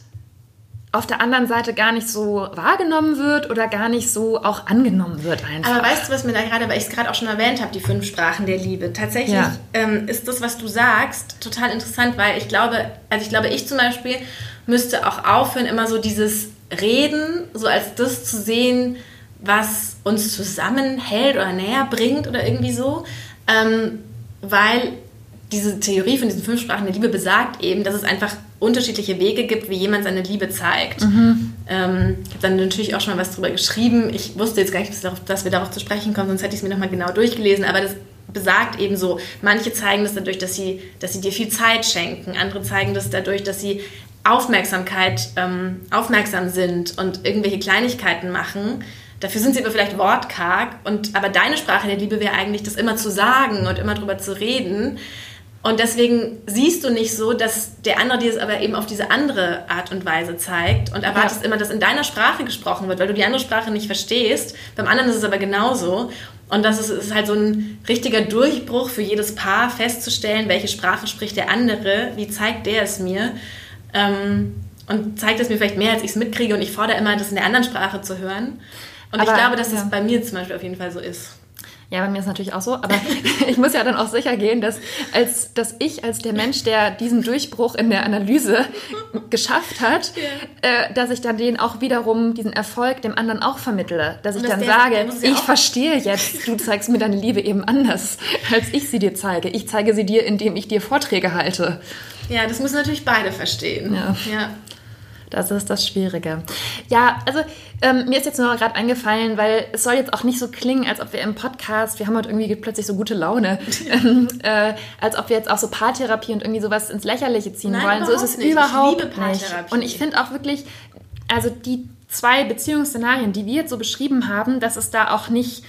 auf der anderen Seite gar nicht so wahrgenommen wird oder gar nicht so auch angenommen wird einfach. Aber weißt du, was mir da gerade, weil ich es gerade auch schon erwähnt habe, die fünf Sprachen der Liebe. Tatsächlich ja. ähm, ist das, was du sagst, total interessant, weil ich glaube, also ich glaube, ich zum Beispiel müsste auch aufhören, immer so dieses Reden, so als das zu sehen, was uns zusammenhält oder näher bringt oder irgendwie so. Ähm, weil diese Theorie von diesen fünf Sprachen der Liebe besagt eben, dass es einfach unterschiedliche Wege gibt, wie jemand seine Liebe zeigt. Mhm. Ähm, ich habe dann natürlich auch schon mal was darüber geschrieben. Ich wusste jetzt gar nicht, dass wir darauf zu sprechen kommen, sonst hätte ich es mir nochmal genau durchgelesen. Aber das besagt eben so, manche zeigen das dadurch, dass sie, dass sie dir viel Zeit schenken. Andere zeigen das dadurch, dass sie Aufmerksamkeit ähm, aufmerksam sind und irgendwelche Kleinigkeiten machen. Dafür sind sie aber vielleicht wortkarg. Und, aber deine Sprache der Liebe wäre eigentlich, das immer zu sagen und immer drüber zu reden. Und deswegen siehst du nicht so, dass der andere dir es aber eben auf diese andere Art und Weise zeigt und erwartest ja. immer, dass in deiner Sprache gesprochen wird, weil du die andere Sprache nicht verstehst. Beim anderen ist es aber genauso. Und das ist, ist halt so ein richtiger Durchbruch für jedes Paar, festzustellen, welche Sprache spricht der andere, wie zeigt der es mir. Ähm, und zeigt es mir vielleicht mehr, als ich es mitkriege und ich fordere immer, das in der anderen Sprache zu hören. Und aber, ich glaube, dass ja. es bei mir zum Beispiel auf jeden Fall so ist. Ja, bei mir ist es natürlich auch so, aber ich muss ja dann auch sicher gehen, dass, als, dass ich als der Mensch, der diesen Durchbruch in der Analyse geschafft hat, yeah. äh, dass ich dann den auch wiederum, diesen Erfolg dem anderen auch vermittle. Dass ich dann sage, ich verstehe jetzt, du zeigst mir deine Liebe eben anders, als ich sie dir zeige. Ich zeige sie dir, indem ich dir Vorträge halte. Ja, das müssen natürlich beide verstehen. Ja. ja. Das ist das Schwierige. Ja, also ähm, mir ist jetzt nur gerade eingefallen, weil es soll jetzt auch nicht so klingen, als ob wir im Podcast, wir haben heute irgendwie plötzlich so gute Laune, ähm, äh, als ob wir jetzt auch so Paartherapie und irgendwie sowas ins Lächerliche ziehen Nein, wollen. So ist es nicht. überhaupt nicht. Und ich finde auch wirklich, also die zwei Beziehungsszenarien, die wir jetzt so beschrieben haben, dass es da auch nicht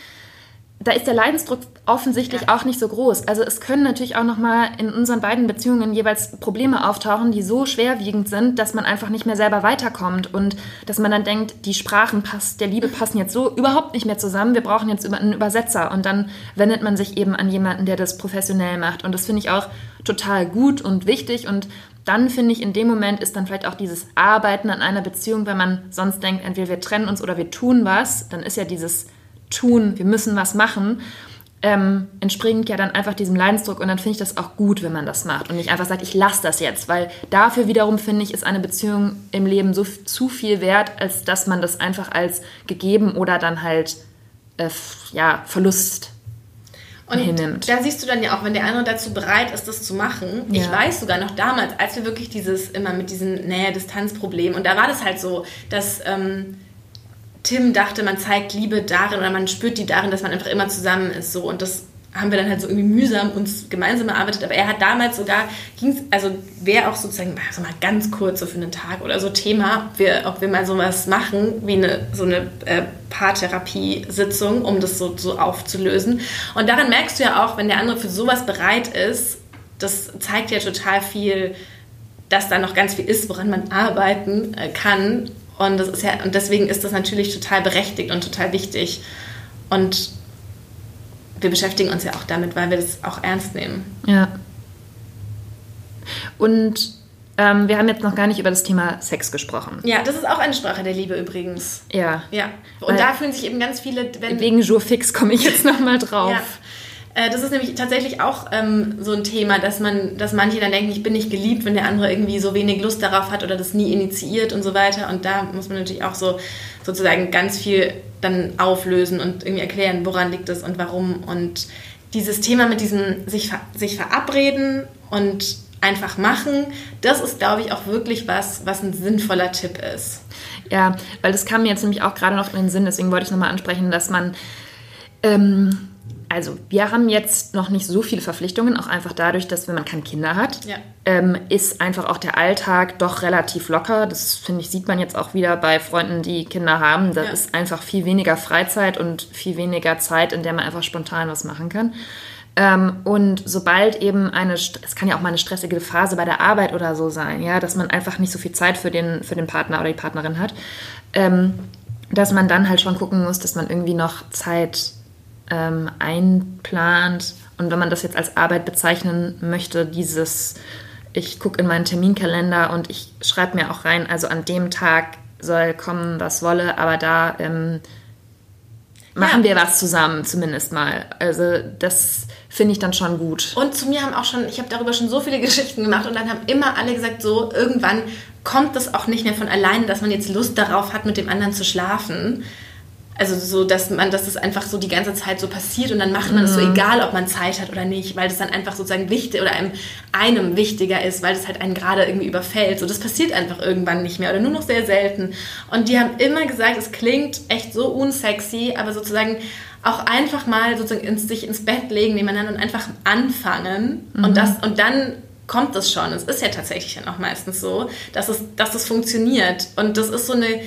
da ist der Leidensdruck offensichtlich ja. auch nicht so groß. Also es können natürlich auch noch mal in unseren beiden Beziehungen jeweils Probleme auftauchen, die so schwerwiegend sind, dass man einfach nicht mehr selber weiterkommt und dass man dann denkt, die Sprachen passt, der Liebe passen jetzt so überhaupt nicht mehr zusammen. Wir brauchen jetzt einen Übersetzer und dann wendet man sich eben an jemanden, der das professionell macht. Und das finde ich auch total gut und wichtig und dann finde ich, in dem Moment ist dann vielleicht auch dieses Arbeiten an einer Beziehung, wenn man sonst denkt, entweder wir trennen uns oder wir tun was, dann ist ja dieses tun, wir müssen was machen, ähm, entspringt ja dann einfach diesem Leidensdruck und dann finde ich das auch gut, wenn man das macht und nicht einfach sagt, ich lasse das jetzt, weil dafür wiederum finde ich, ist eine Beziehung im Leben so zu viel wert, als dass man das einfach als gegeben oder dann halt äh, ja, Verlust und hinnimmt. da siehst du dann ja auch, wenn der andere dazu bereit ist, das zu machen. Ja. Ich weiß sogar noch damals, als wir wirklich dieses immer mit diesem Nähe-Distanz-Problem und da war das halt so, dass ähm, Tim dachte, man zeigt Liebe darin oder man spürt die darin, dass man einfach immer zusammen ist. So. Und das haben wir dann halt so irgendwie mühsam uns gemeinsam erarbeitet. Aber er hat damals sogar, ging's, also wäre auch sozusagen so mal ganz kurz so für einen Tag oder so Thema, wir, ob wir mal sowas machen, wie eine, so eine äh, Paartherapie-Sitzung, um das so, so aufzulösen. Und daran merkst du ja auch, wenn der andere für sowas bereit ist, das zeigt ja total viel, dass da noch ganz viel ist, woran man arbeiten äh, kann und, das ist ja, und deswegen ist das natürlich total berechtigt und total wichtig. Und wir beschäftigen uns ja auch damit, weil wir das auch ernst nehmen. Ja. Und ähm, wir haben jetzt noch gar nicht über das Thema Sex gesprochen. Ja, das ist auch eine Sprache der Liebe übrigens. Ja. Ja. Und da fühlen sich eben ganz viele. Wenn, wegen Jour fix komme ich jetzt nochmal drauf. Ja. Äh, das ist nämlich tatsächlich auch ähm, so ein Thema, dass man, dass manche dann denken, ich bin nicht geliebt, wenn der andere irgendwie so wenig Lust darauf hat oder das nie initiiert und so weiter. Und da muss man natürlich auch so sozusagen ganz viel dann auflösen und irgendwie erklären, woran liegt es und warum. Und dieses Thema mit diesem sich, sich verabreden und einfach machen, das ist, glaube ich, auch wirklich was, was ein sinnvoller Tipp ist. Ja, weil das kam mir jetzt nämlich auch gerade noch in den Sinn, deswegen wollte ich nochmal ansprechen, dass man ähm, also wir haben jetzt noch nicht so viele Verpflichtungen, auch einfach dadurch, dass wenn man keine Kinder hat, ja. ähm, ist einfach auch der Alltag doch relativ locker. Das finde ich, sieht man jetzt auch wieder bei Freunden, die Kinder haben. Da ja. ist einfach viel weniger Freizeit und viel weniger Zeit, in der man einfach spontan was machen kann. Ähm, und sobald eben eine, es kann ja auch mal eine stressige Phase bei der Arbeit oder so sein, ja, dass man einfach nicht so viel Zeit für den, für den Partner oder die Partnerin hat, ähm, dass man dann halt schon gucken muss, dass man irgendwie noch Zeit ähm, einplant und wenn man das jetzt als Arbeit bezeichnen möchte, dieses, ich gucke in meinen Terminkalender und ich schreibe mir auch rein, also an dem Tag soll kommen, was wolle, aber da ähm, machen ja. wir was zusammen, zumindest mal. Also das finde ich dann schon gut. Und zu mir haben auch schon, ich habe darüber schon so viele Geschichten gemacht und dann haben immer alle gesagt, so irgendwann kommt das auch nicht mehr von alleine, dass man jetzt Lust darauf hat, mit dem anderen zu schlafen. Also so, dass man, dass das einfach so die ganze Zeit so passiert und dann macht man es mhm. so egal, ob man Zeit hat oder nicht, weil das dann einfach sozusagen wichtig oder einem, einem wichtiger ist, weil das halt einen gerade irgendwie überfällt. So, das passiert einfach irgendwann nicht mehr oder nur noch sehr selten. Und die haben immer gesagt, es klingt echt so unsexy, aber sozusagen auch einfach mal sozusagen ins, sich ins Bett legen nebeneinander und einfach anfangen mhm. und das und dann kommt das schon. Es ist ja tatsächlich dann auch meistens so, dass es, dass das funktioniert und das ist so eine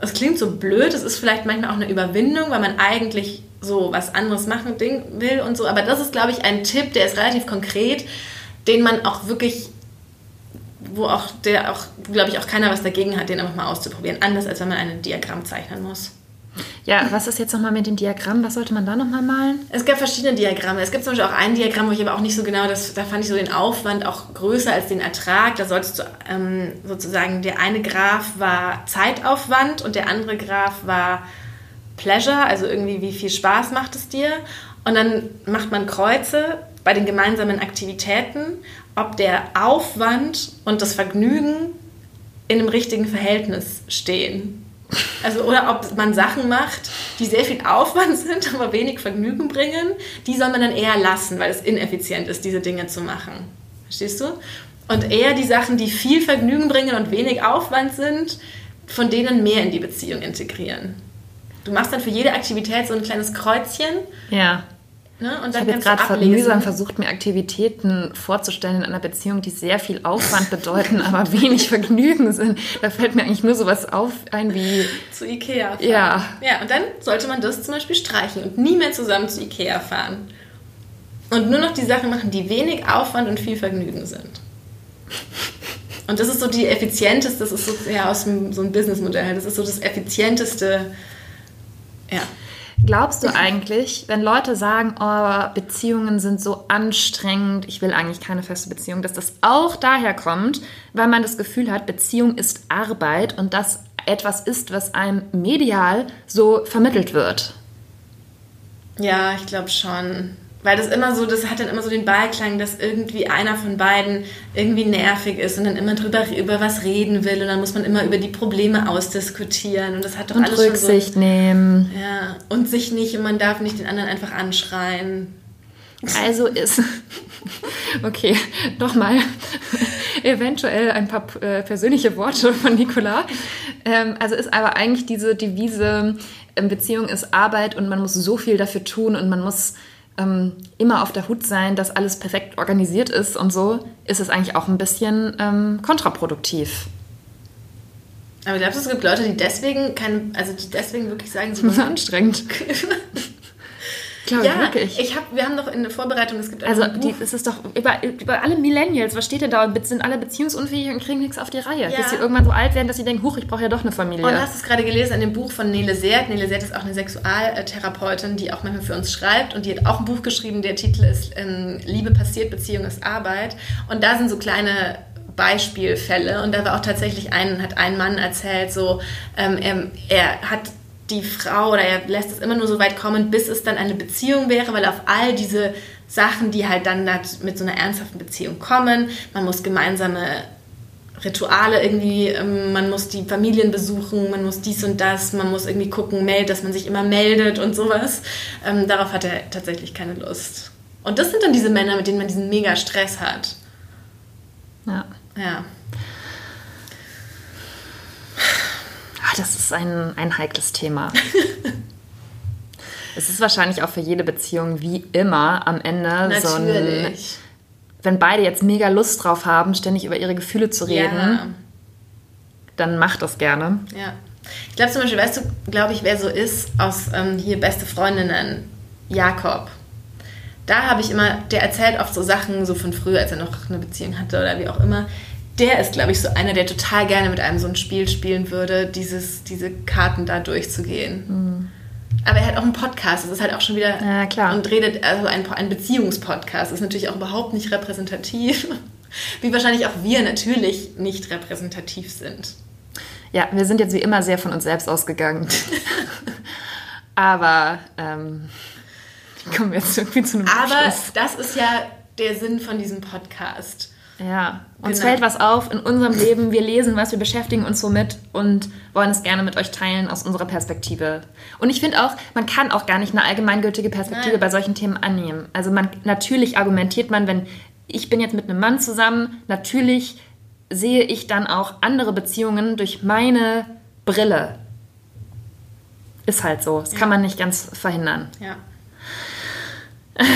es klingt so blöd, es ist vielleicht manchmal auch eine Überwindung, weil man eigentlich so was anderes machen will und so. Aber das ist, glaube ich, ein Tipp, der ist relativ konkret, den man auch wirklich, wo auch der auch, glaube ich, auch keiner was dagegen hat, den einfach mal auszuprobieren. Anders als wenn man ein Diagramm zeichnen muss. Ja, was ist jetzt nochmal mit dem Diagramm? Was sollte man da nochmal malen? Es gab verschiedene Diagramme. Es gibt zum Beispiel auch ein Diagramm, wo ich aber auch nicht so genau, das, da fand ich so den Aufwand auch größer als den Ertrag. Da solltest du ähm, sozusagen, der eine Graph war Zeitaufwand und der andere Graph war Pleasure, also irgendwie wie viel Spaß macht es dir. Und dann macht man Kreuze bei den gemeinsamen Aktivitäten, ob der Aufwand und das Vergnügen in einem richtigen Verhältnis stehen. Also, oder ob man Sachen macht, die sehr viel Aufwand sind, aber wenig Vergnügen bringen, die soll man dann eher lassen, weil es ineffizient ist, diese Dinge zu machen. Verstehst du? Und eher die Sachen, die viel Vergnügen bringen und wenig Aufwand sind, von denen mehr in die Beziehung integrieren. Du machst dann für jede Aktivität so ein kleines Kreuzchen. Ja. Ne? Und Ich dann habe jetzt gerade mühsam versucht, mir Aktivitäten vorzustellen in einer Beziehung, die sehr viel Aufwand bedeuten, aber wenig Vergnügen sind. Da fällt mir eigentlich nur sowas auf ein wie, zu Ikea fahren. Ja. Ja, und dann sollte man das zum Beispiel streichen und nie mehr zusammen zu Ikea fahren. Und nur noch die Sachen machen, die wenig Aufwand und viel Vergnügen sind. Und das ist so die effizienteste, das ist so ja, aus dem, so einem Businessmodell, das ist so das effizienteste, ja. Glaubst du eigentlich, wenn Leute sagen, oh, Beziehungen sind so anstrengend, ich will eigentlich keine feste Beziehung, dass das auch daher kommt, weil man das Gefühl hat, Beziehung ist Arbeit und das etwas ist, was einem medial so vermittelt wird? Ja, ich glaube schon. Weil das immer so, das hat dann immer so den Beiklang, dass irgendwie einer von beiden irgendwie nervig ist und dann immer drüber über was reden will und dann muss man immer über die Probleme ausdiskutieren und das hat doch Und alles Rücksicht schon nehmen. so. Ja, und sich nicht, und man darf nicht den anderen einfach anschreien. Also ist, okay, nochmal eventuell ein paar äh, persönliche Worte von Nicola. Ähm, also ist aber eigentlich diese Devise, ähm, Beziehung ist Arbeit und man muss so viel dafür tun und man muss ähm, immer auf der Hut sein, dass alles perfekt organisiert ist und so, ist es eigentlich auch ein bisschen ähm, kontraproduktiv. Aber glaubst du, es gibt Leute, die deswegen keine, also die deswegen wirklich sagen, sie Das ist anstrengend. Glaube Ja, ich wirklich. ich hab, wir haben doch in der Vorbereitung, es gibt Also, die, es ist doch über, über alle Millennials, was steht denn da? Sind alle beziehungsunfähig und kriegen nichts auf die Reihe. Ja. Bis sie irgendwann so alt werden, dass sie denken, huch, ich brauche ja doch eine Familie. Und hast es gerade gelesen in dem Buch von Nele Seert. Nele Seert ist auch eine Sexualtherapeutin, die auch manchmal für uns schreibt. Und die hat auch ein Buch geschrieben, der Titel ist ähm, Liebe passiert, Beziehung ist Arbeit. Und da sind so kleine Beispielfälle. Und da war auch tatsächlich ein, hat ein Mann erzählt, so, ähm, er, er hat die Frau oder er lässt es immer nur so weit kommen, bis es dann eine Beziehung wäre, weil auf all diese Sachen, die halt dann mit so einer ernsthaften Beziehung kommen, man muss gemeinsame Rituale irgendwie, ähm, man muss die Familien besuchen, man muss dies und das, man muss irgendwie gucken, dass man sich immer meldet und sowas. Ähm, darauf hat er tatsächlich keine Lust. Und das sind dann diese Männer, mit denen man diesen mega Stress hat. ja. Ja. Ah, das ist ein, ein heikles Thema. es ist wahrscheinlich auch für jede Beziehung wie immer am Ende so ein. Natürlich. Wenn beide jetzt mega Lust drauf haben, ständig über ihre Gefühle zu reden, Ja. dann macht das gerne. Ja. Ich glaube zum Beispiel, weißt du, glaube ich, wer so ist aus ähm, hier beste Freundinnen, Jakob. Da habe ich immer, der erzählt oft so Sachen so von früher, als er noch eine Beziehung hatte oder wie auch immer. Der ist, glaube ich, so einer, der total gerne mit einem so ein Spiel spielen würde, dieses, diese Karten da durchzugehen. Aber er hat auch einen Podcast, das ist halt auch schon wieder. Ja, klar. Und redet, also ein, ein Beziehungspodcast, ist natürlich auch überhaupt nicht repräsentativ. Wie wahrscheinlich auch wir natürlich nicht repräsentativ sind. Ja, wir sind jetzt wie immer sehr von uns selbst ausgegangen. Aber ähm, kommen wir jetzt irgendwie zu einem Aber Abschluss. das ist ja der Sinn von diesem Podcast. Ja, uns Genau. fällt was auf in unserem Leben, wir lesen was, wir beschäftigen uns somit und wollen es gerne mit euch teilen aus unserer Perspektive. Und ich finde auch, man kann auch gar nicht eine allgemeingültige Perspektive Nein. bei solchen Themen annehmen. Also man natürlich argumentiert man, wenn ich bin jetzt mit einem Mann zusammen, natürlich sehe ich dann auch andere Beziehungen durch meine Brille. Ist halt so. Das kann man nicht ganz verhindern. Ja.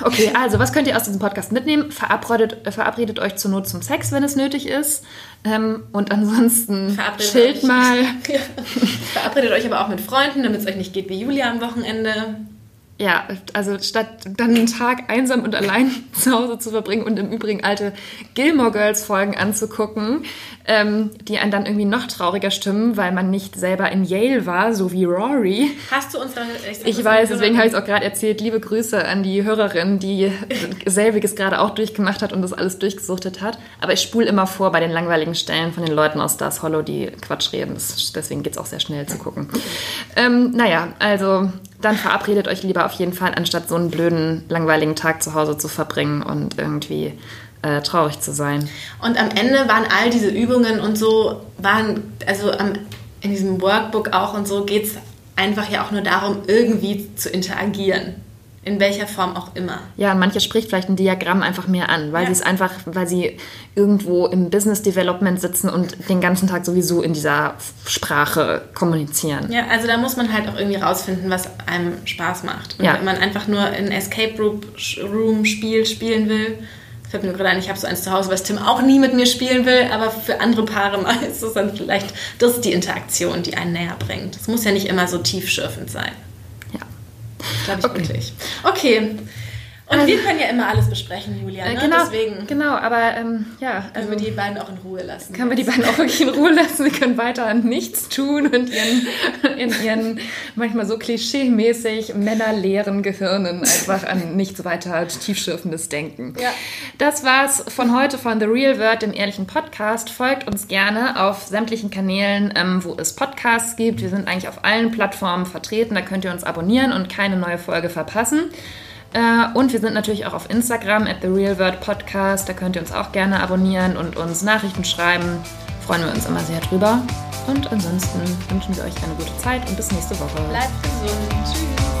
Okay, also was könnt ihr aus diesem Podcast mitnehmen? Verabredet, äh, verabredet euch zur Not zum Sex, wenn es nötig ist. Ähm, und ansonsten Verabredet chillt euch. mal. Verabredet euch aber auch mit Freunden, damit es euch nicht geht wie Julia am Wochenende. Ja, also statt dann einen Tag einsam und allein zu Hause zu verbringen und im Übrigen alte Gilmore Girls Folgen anzugucken, ähm, die einen dann irgendwie noch trauriger stimmen, weil man nicht selber in Yale war, so wie Rory. Hast du unsere... Ich, ich weiß, deswegen habe ich es auch gerade erzählt. Liebe Grüße an die Hörerin, die selbiges gerade auch durchgemacht hat und das alles durchgesuchtet hat. Aber ich spule immer vor bei den langweiligen Stellen von den Leuten aus Stars Hollow, die Quatsch reden. Das, deswegen geht es auch sehr schnell zu gucken. Ähm, naja, also dann verabredet euch lieber auf jeden Fall, anstatt so einen blöden, langweiligen Tag zu Hause zu verbringen und irgendwie äh, traurig zu sein. Und am Ende waren all diese Übungen und so, waren, also am, in diesem Workbook auch und so geht es einfach ja auch nur darum, irgendwie zu interagieren. In welcher Form auch immer. Ja, manche spricht vielleicht ein Diagramm einfach mehr an, weil ja. sie es einfach, weil sie irgendwo im Business Development sitzen und den ganzen Tag sowieso in dieser Sprache kommunizieren. Ja, also da muss man halt auch irgendwie rausfinden, was einem Spaß macht. Und ja. wenn man einfach nur ein Escape Room Spiel spielen will, fällt mir gerade ein, ich habe so eins zu Hause, was Tim auch nie mit mir spielen will, aber für andere Paare mal ist es dann vielleicht, das die Interaktion, die einen näher bringt. Es muss ja nicht immer so tiefschürfend sein. Glaube ich okay. wirklich. Okay. Und also, wir können ja immer alles besprechen, Julia. Äh, ne? Genau, Deswegen genau, aber ähm, ja. Also können wir die beiden auch in Ruhe lassen. Können jetzt. wir die beiden auch wirklich in Ruhe lassen. Sie können weiter nichts tun und ihren, in ihren manchmal so klischee-mäßig männerleeren Gehirnen einfach an nichts weiter tiefschürfendes denken. Ja. Das war's von heute von The Real Word, dem ehrlichen Podcast. Folgt uns gerne auf sämtlichen Kanälen, ähm, wo es Podcasts gibt. Wir sind eigentlich auf allen Plattformen vertreten. Da könnt ihr uns abonnieren und keine neue Folge verpassen. Äh, und wir sind natürlich auch auf Instagram at The Real World Podcast. Da könnt ihr uns auch gerne abonnieren und uns Nachrichten schreiben. Freuen wir uns immer sehr drüber. Und ansonsten wünschen wir euch eine gute Zeit und bis nächste Woche. Bleibt gesund. Tschüss.